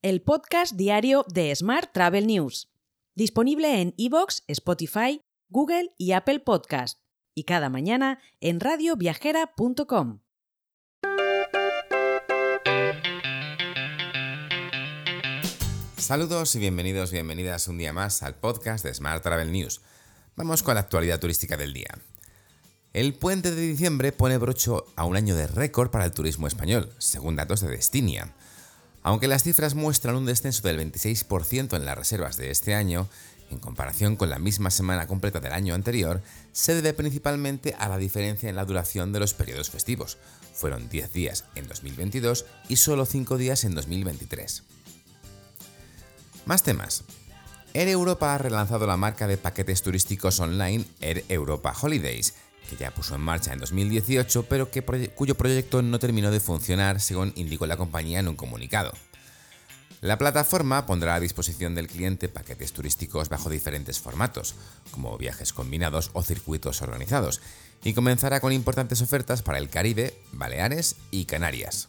el podcast diario de Smart Travel News, disponible en iVoox, Spotify, Google y Apple Podcast, y cada mañana en radioviajera.com. Saludos y bienvenidos, bienvenidas un día más al podcast de Smart Travel News. Vamos con la actualidad turística del día. El puente de diciembre pone brocho a un año de récord para el turismo español, según datos de Destinia. Aunque las cifras muestran un descenso del 26% en las reservas de este año, en comparación con la misma semana completa del año anterior, se debe principalmente a la diferencia en la duración de los periodos festivos. Fueron 10 días en 2022 y solo 5 días en 2023. Más temas. Air Europa ha relanzado la marca de paquetes turísticos online Air Europa Holidays, que ya puso en marcha en 2018, pero que cuyo proyecto no terminó de funcionar, según indicó la compañía en un comunicado. La plataforma pondrá a disposición del cliente paquetes turísticos bajo diferentes formatos, como viajes combinados o circuitos organizados, y comenzará con importantes ofertas para el Caribe, Baleares y Canarias.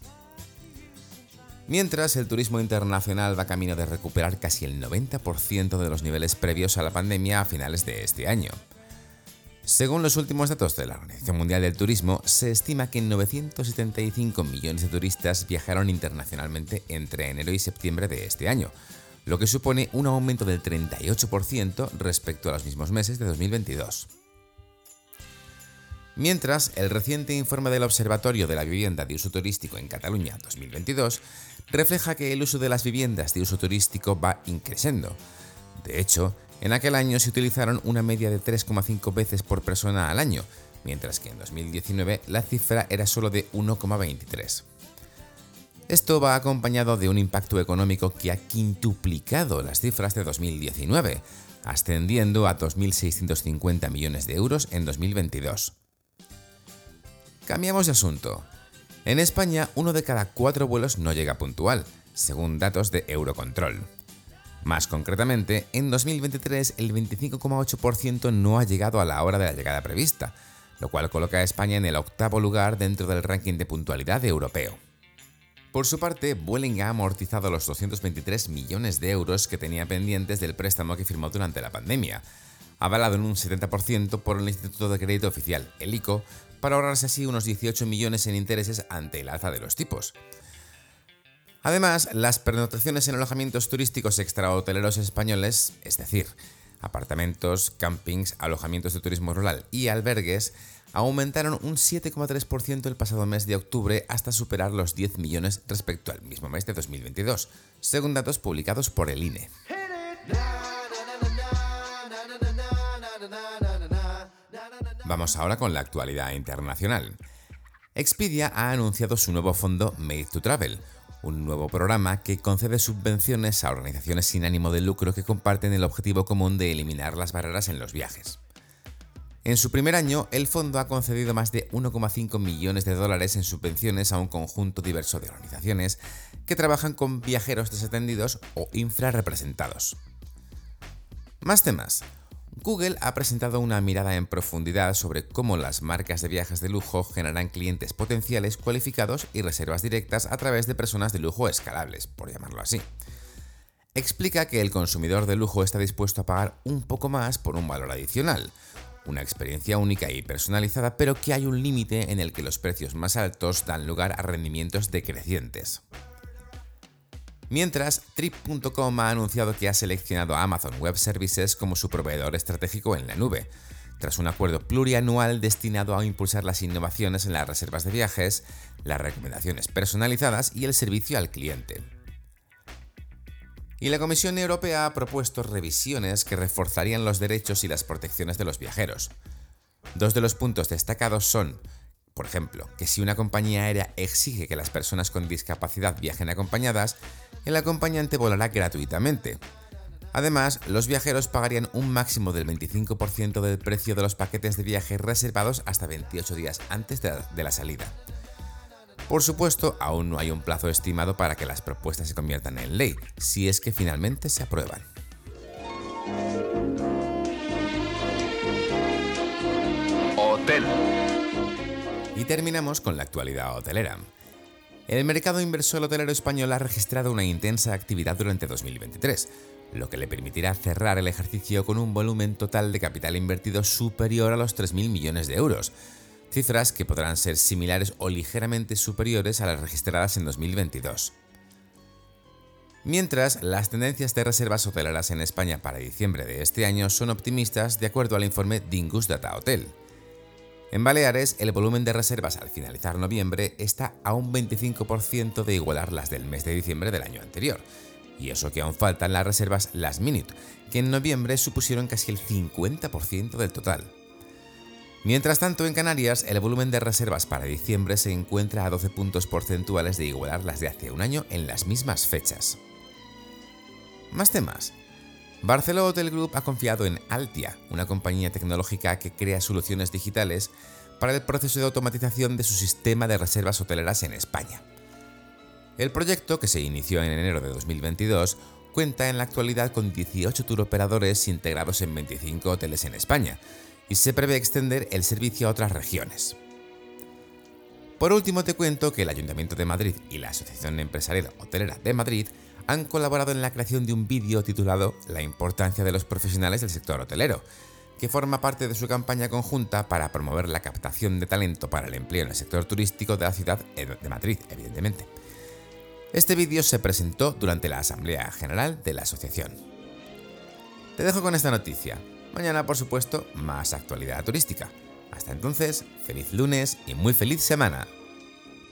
Mientras, el turismo internacional va camino de recuperar casi el 90% de los niveles previos a la pandemia a finales de este año. Según los últimos datos de la Organización Mundial del Turismo, se estima que 975 millones de turistas viajaron internacionalmente entre enero y septiembre de este año, lo que supone un aumento del 38% respecto a los mismos meses de 2022. Mientras, el reciente informe del Observatorio de la Vivienda de Uso Turístico en Cataluña 2022 refleja que el uso de las viviendas de uso turístico va increciendo. De hecho, en aquel año se utilizaron una media de 3,5 veces por persona al año, mientras que en 2019 la cifra era solo de 1,23. Esto va acompañado de un impacto económico que ha quintuplicado las cifras de 2019, ascendiendo a 2.650 millones de euros en 2022. Cambiamos de asunto. En España, uno de cada cuatro vuelos no llega puntual, según datos de Eurocontrol. Más concretamente, en 2023 el 25,8% no ha llegado a la hora de la llegada prevista, lo cual coloca a España en el octavo lugar dentro del ranking de puntualidad europeo. Por su parte, Vueling ha amortizado los 223 millones de euros que tenía pendientes del préstamo que firmó durante la pandemia, avalado en un 70% por el Instituto de Crédito Oficial, el ICO, para ahorrarse así unos 18 millones en intereses ante el alza de los tipos. Además, las pernotaciones en alojamientos turísticos extrahoteleros españoles, es decir, apartamentos, campings, alojamientos de turismo rural y albergues, aumentaron un 7,3% el pasado mes de octubre hasta superar los 10 millones respecto al mismo mes de 2022, según datos publicados por el INE. Vamos ahora con la actualidad internacional. Expedia ha anunciado su nuevo fondo Made to Travel, un nuevo programa que concede subvenciones a organizaciones sin ánimo de lucro que comparten el objetivo común de eliminar las barreras en los viajes. En su primer año, el fondo ha concedido más de 1,5 millones de dólares en subvenciones a un conjunto diverso de organizaciones que trabajan con viajeros desatendidos o infrarrepresentados. Más temas. Google ha presentado una mirada en profundidad sobre cómo las marcas de viajes de lujo generan clientes potenciales cualificados y reservas directas a través de personas de lujo escalables, por llamarlo así. Explica que el consumidor de lujo está dispuesto a pagar un poco más por un valor adicional, una experiencia única y personalizada, pero que hay un límite en el que los precios más altos dan lugar a rendimientos decrecientes. Mientras, Trip.com ha anunciado que ha seleccionado a Amazon Web Services como su proveedor estratégico en la nube, tras un acuerdo plurianual destinado a impulsar las innovaciones en las reservas de viajes, las recomendaciones personalizadas y el servicio al cliente. Y la Comisión Europea ha propuesto revisiones que reforzarían los derechos y las protecciones de los viajeros. Dos de los puntos destacados son por ejemplo, que si una compañía aérea exige que las personas con discapacidad viajen acompañadas, el acompañante volará gratuitamente. Además, los viajeros pagarían un máximo del 25% del precio de los paquetes de viaje reservados hasta 28 días antes de la, salida. Por supuesto, aún no hay un plazo estimado para que las propuestas se conviertan en ley, si es que finalmente se aprueban. Hotel. Y terminamos con la actualidad hotelera. El mercado inversor hotelero español ha registrado una intensa actividad durante 2023, lo que le permitirá cerrar el ejercicio con un volumen total de capital invertido superior a los 3.000 millones de euros, cifras que podrán ser similares o ligeramente superiores a las registradas en 2022. Mientras, las tendencias de reservas hoteleras en España para diciembre de este año son optimistas de acuerdo al informe Dingus Data Hotel. En Baleares, el volumen de reservas al finalizar noviembre está a un 25% de igualar las del mes de diciembre del año anterior. Y eso que aún faltan las reservas Last Minute, que en noviembre supusieron casi el 50% del total. Mientras tanto, en Canarias, el volumen de reservas para diciembre se encuentra a 12 puntos porcentuales de igualar las de hace un año en las mismas fechas. Más temas. Barceló Hotel Group ha confiado en Altia, una compañía tecnológica que crea soluciones digitales para el proceso de automatización de su sistema de reservas hoteleras en España. El proyecto, que se inició en enero de 2022, cuenta en la actualidad con 18 tour operadores integrados en 25 hoteles en España y se prevé extender el servicio a otras regiones. Por último te cuento que el Ayuntamiento de Madrid y la Asociación Empresarial Hotelera de Madrid han colaborado en la creación de un vídeo titulado La importancia de los profesionales del sector hotelero, que forma parte de su campaña conjunta para promover la captación de talento para el empleo en el sector turístico de la ciudad de Madrid, evidentemente. Este vídeo se presentó durante la Asamblea General de la Asociación. Te dejo con esta noticia. Mañana, por supuesto, más actualidad turística. Hasta entonces, feliz lunes y muy feliz semana.